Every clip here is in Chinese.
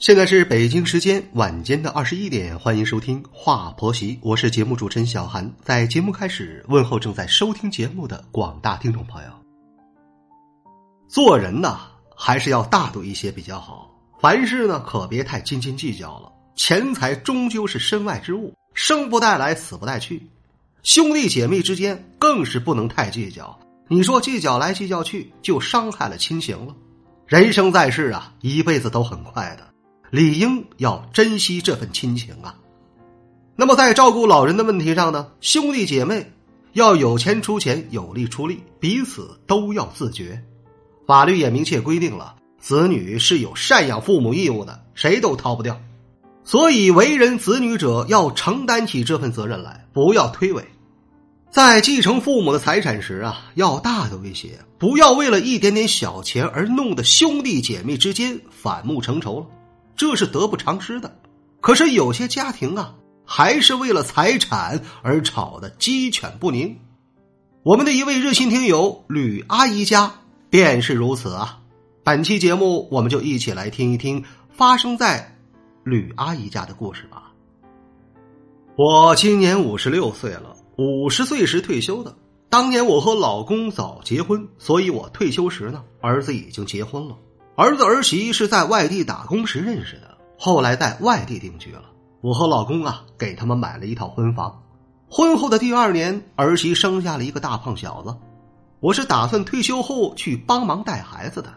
现在是北京时间晚间的二十一点，欢迎收听《话婆媳》，我是节目主持人小韩。在节目开始，问候正在收听节目的广大听众朋友。做人呢，还是要大度一些比较好。凡事呢，可别太斤斤计较了。钱财终究是身外之物，生不带来，死不带去。兄弟姐妹之间更是不能太计较。你说计较来计较去，就伤害了亲情了。人生在世啊，一辈子都很快的。理应要珍惜这份亲情啊。那么在照顾老人的问题上呢，兄弟姐妹要有钱出钱，有力出力，彼此都要自觉。法律也明确规定了，子女是有赡养父母义务的，谁都逃不掉。所以为人子女者要承担起这份责任来，不要推诿。在继承父母的财产时啊，要大度一些，不要为了一点点小钱而弄得兄弟姐妹之间反目成仇了。这是得不偿失的，可是有些家庭啊，还是为了财产而吵得鸡犬不宁。我们的一位热心听友吕阿姨家便是如此啊。本期节目，我们就一起来听一听发生在吕阿姨家的故事吧。我今年五十六岁了，五十岁时退休的。当年我和老公早结婚，所以我退休时呢，儿子已经结婚了。儿子儿媳是在外地打工时认识的，后来在外地定居了。我和老公啊，给他们买了一套婚房。婚后的第二年，儿媳生下了一个大胖小子。我是打算退休后去帮忙带孩子的，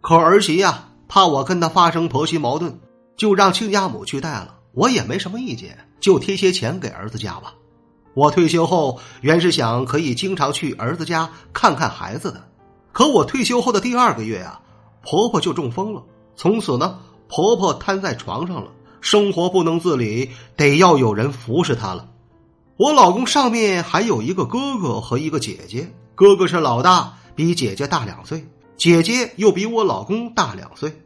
可儿媳呀，怕我跟她发生婆媳矛盾，就让亲家母去带了。我也没什么意见，就贴些钱给儿子家吧。我退休后原是想可以经常去儿子家看看孩子的，可我退休后的第二个月啊。婆婆就中风了，从此呢，婆婆瘫在床上了，生活不能自理，得要有人服侍她了。我老公上面还有一个哥哥和一个姐姐，哥哥是老大，比姐姐大两岁，姐姐又比我老公大两岁。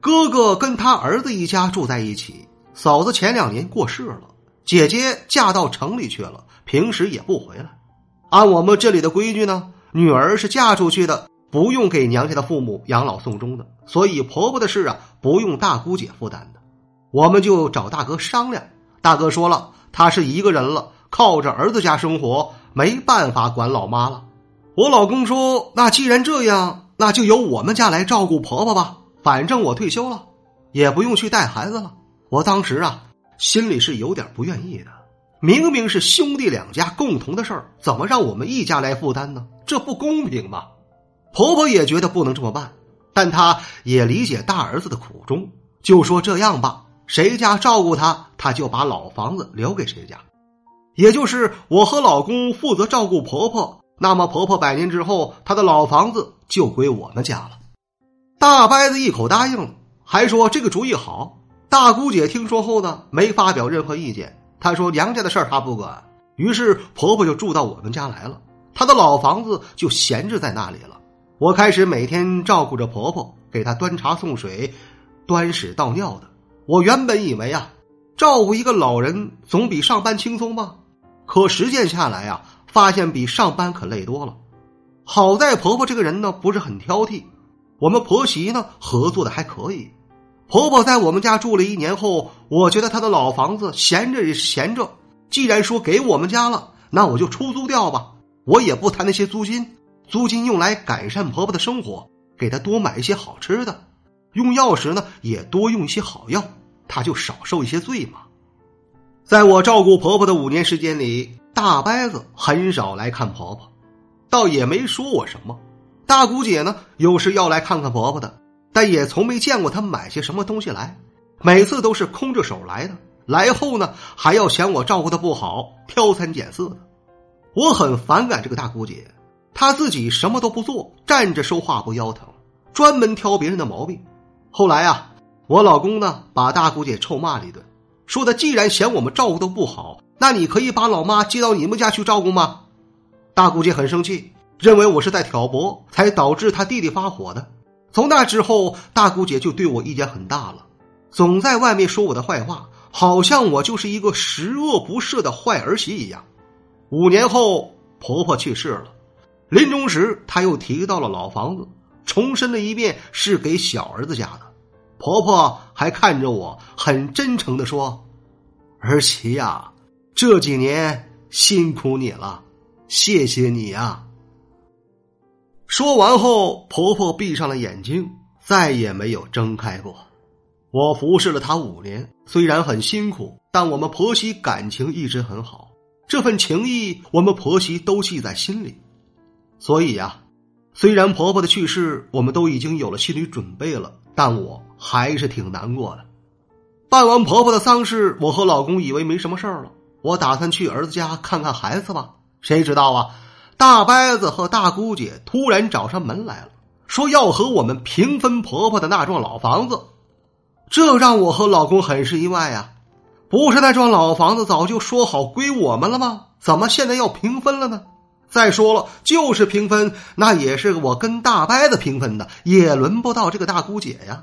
哥哥跟他儿子一家住在一起，嫂子前两年过世了，姐姐嫁到城里去了，平时也不回来。按我们这里的规矩呢，女儿是嫁出去的。不用给娘家的父母养老送终的，所以婆婆的事啊，不用大姑姐负担的。我们就找大哥商量。大哥说了，他是一个人了，靠着儿子家生活，没办法管老妈了。我老公说：“那既然这样，那就由我们家来照顾婆婆吧。反正我退休了，也不用去带孩子了。”我当时啊，心里是有点不愿意的。明明是兄弟两家共同的事儿，怎么让我们一家来负担呢？这不公平嘛！婆婆也觉得不能这么办，但她也理解大儿子的苦衷，就说这样吧，谁家照顾他，他就把老房子留给谁家，也就是我和老公负责照顾婆婆。那么婆婆百年之后，她的老房子就归我们家了。大伯子一口答应了，还说这个主意好。大姑姐听说后呢，没发表任何意见，她说娘家的事儿她不管。于是婆婆就住到我们家来了，她的老房子就闲置在那里了。我开始每天照顾着婆婆，给她端茶送水、端屎倒尿的。我原本以为啊，照顾一个老人总比上班轻松吧，可实践下来啊，发现比上班可累多了。好在婆婆这个人呢不是很挑剔，我们婆媳呢合作的还可以。婆婆在我们家住了一年后，我觉得她的老房子闲着也是闲着，既然说给我们家了，那我就出租掉吧，我也不谈那些租金。租金用来改善婆婆的生活，给她多买一些好吃的，用药时呢也多用一些好药，她就少受一些罪嘛。在我照顾婆婆的五年时间里，大伯子很少来看婆婆，倒也没说我什么。大姑姐呢有时要来看看婆婆的，但也从没见过她买些什么东西来，每次都是空着手来的。来后呢还要嫌我照顾的不好，挑三拣四的。我很反感这个大姑姐。他自己什么都不做，站着说话不腰疼，专门挑别人的毛病。后来啊，我老公呢把大姑姐臭骂了一顿，说她既然嫌我们照顾的不好，那你可以把老妈接到你们家去照顾吗？大姑姐很生气，认为我是在挑拨，才导致他弟弟发火的。从那之后，大姑姐就对我意见很大了，总在外面说我的坏话，好像我就是一个十恶不赦的坏儿媳一样。五年后，婆婆去世了，临终时她又提到了老房子，重申了一遍是给小儿子家的。婆婆还看着我，很真诚的说：“儿媳呀，这几年辛苦你了。”谢谢你啊！说完后，婆婆闭上了眼睛，再也没有睁开过。我服侍了她五年，虽然很辛苦，但我们婆媳感情一直很好。这份情谊，我们婆媳都记在心里。所以呀，虽然婆婆的去世，我们都已经有了心理准备了，但我还是挺难过的。办完婆婆的丧事，我和老公以为没什么事儿了，我打算去儿子家看看孩子吧。谁知道啊？大伯子和大姑姐突然找上门来了，说要和我们平分婆婆的那幢老房子。这让我和老公很是意外呀！不是那幢老房子早就说好归我们了吗？怎么现在要平分了呢？再说了，就是平分，那也是我跟大伯子平分的，也轮不到这个大姑姐呀。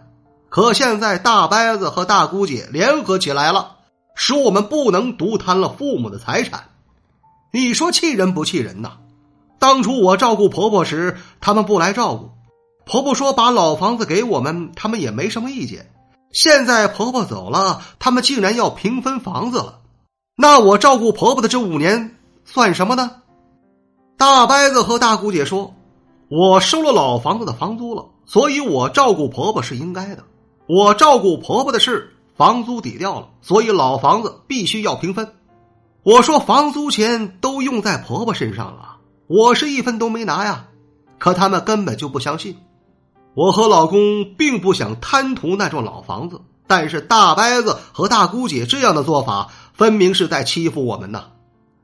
可现在大伯子和大姑姐联合起来了，说我们不能独贪了父母的财产。你说气人不气人呐？当初我照顾婆婆时，他们不来照顾。婆婆说把老房子给我们，他们也没什么意见。现在婆婆走了，他们竟然要平分房子了。那我照顾婆婆的这五年算什么呢？大伯子和大姑姐说，我收了老房子的房租了，所以我照顾婆婆是应该的。我照顾婆婆的事，房租抵掉了，所以老房子必须要平分。我说房租钱都用在婆婆身上了，我是一分都没拿呀。可他们根本就不相信。我和老公并不想贪图那幢老房子，但是大伯子和大姑姐这样的做法，分明是在欺负我们呐。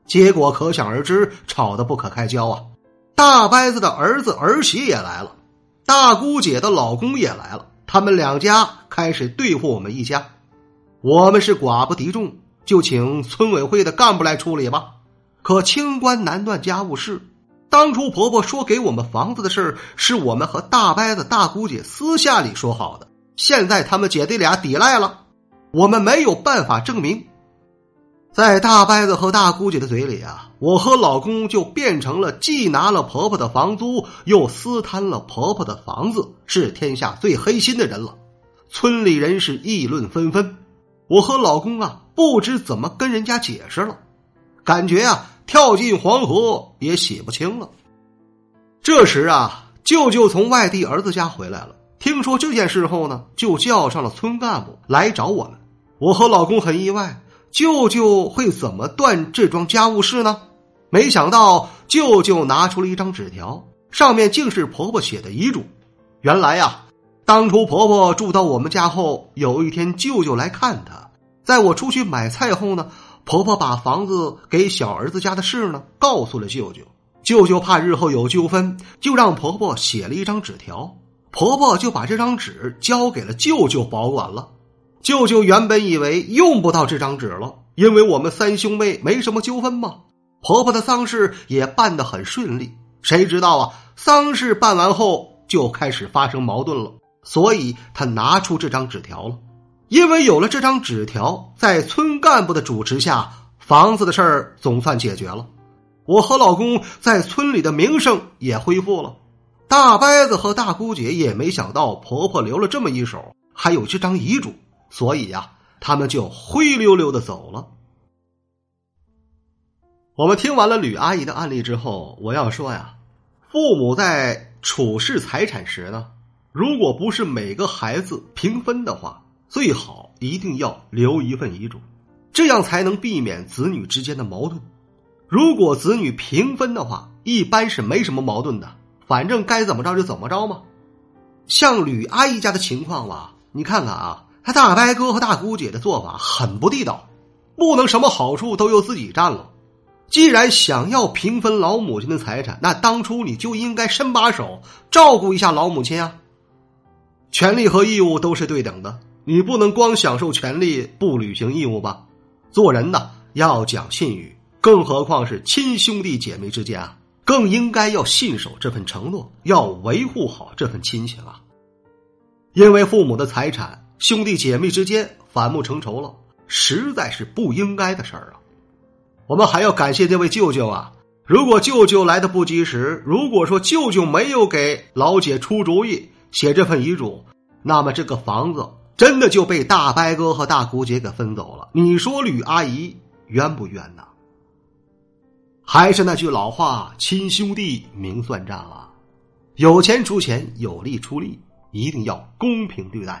结果可想而知，吵得不可开交啊。大伯子的儿子儿媳也来了，大姑姐的老公也来了，他们两家开始对付我们一家。我们是寡不敌众。就请村委会的干部来处理吧。可清官难断家务事，当初婆婆说给我们房子的事是我们和大伯子、大姑姐私下里说好的。现在他们姐弟俩抵赖了，我们没有办法证明。在大伯子和大姑姐的嘴里啊，我和老公就变成了既拿了婆婆的房租，又私贪了婆婆的房子，是天下最黑心的人了。村里人是议论纷纷。我和老公啊，不知怎么跟人家解释了，感觉啊，跳进黄河也洗不清了。这时啊，舅舅从外地儿子家回来了，听说这件事后呢，就叫上了村干部来找我们。我和老公很意外，舅舅会怎么断这桩家务事呢？没想到舅舅拿出了一张纸条，上面竟是婆婆写的遗嘱。原来呀。当初婆婆住到我们家后，有一天舅舅来看她，在我出去买菜后呢，婆婆把房子给小儿子家的事呢告诉了舅舅。舅舅怕日后有纠纷，就让婆婆写了一张纸条，婆婆就把这张纸交给了舅舅保管了。舅舅原本以为用不到这张纸了，因为我们三兄妹没什么纠纷嘛，婆婆的丧事也办得很顺利。谁知道啊，丧事办完后就开始发生矛盾了。所以他拿出这张纸条了，因为有了这张纸条，在村干部的主持下，房子的事儿总算解决了。我和老公在村里的名声也恢复了。大伯子和大姑姐也没想到婆婆留了这么一手，还有这张遗嘱，所以呀，他们就灰溜溜的走了。我们听完了吕阿姨的案例之后，我要说呀，父母在处事财产时呢。如果不是每个孩子平分的话，最好一定要留一份遗嘱，这样才能避免子女之间的矛盾。如果子女平分的话，一般是没什么矛盾的，反正该怎么着就怎么着嘛。像吕阿姨家的情况吧，你看看啊，他大伯哥和大姑姐的做法很不地道，不能什么好处都由自己占了。既然想要平分老母亲的财产，那当初你就应该伸把手照顾一下老母亲啊。权利和义务都是对等的，你不能光享受权利不履行义务吧？做人呢，要讲信誉，更何况是亲兄弟姐妹之间啊，更应该要信守这份承诺，要维护好这份亲情啊。因为父母的财产，兄弟姐妹之间反目成仇了，实在是不应该的事儿啊。我们还要感谢这位舅舅啊。如果舅舅来的不及时，如果说舅舅没有给老姐出主意写这份遗嘱，那么这个房子真的就被大伯哥和大姑姐给分走了。你说吕阿姨冤不冤呐？还是那句老话，亲兄弟明算账啊！有钱出钱，有力出力，一定要公平对待。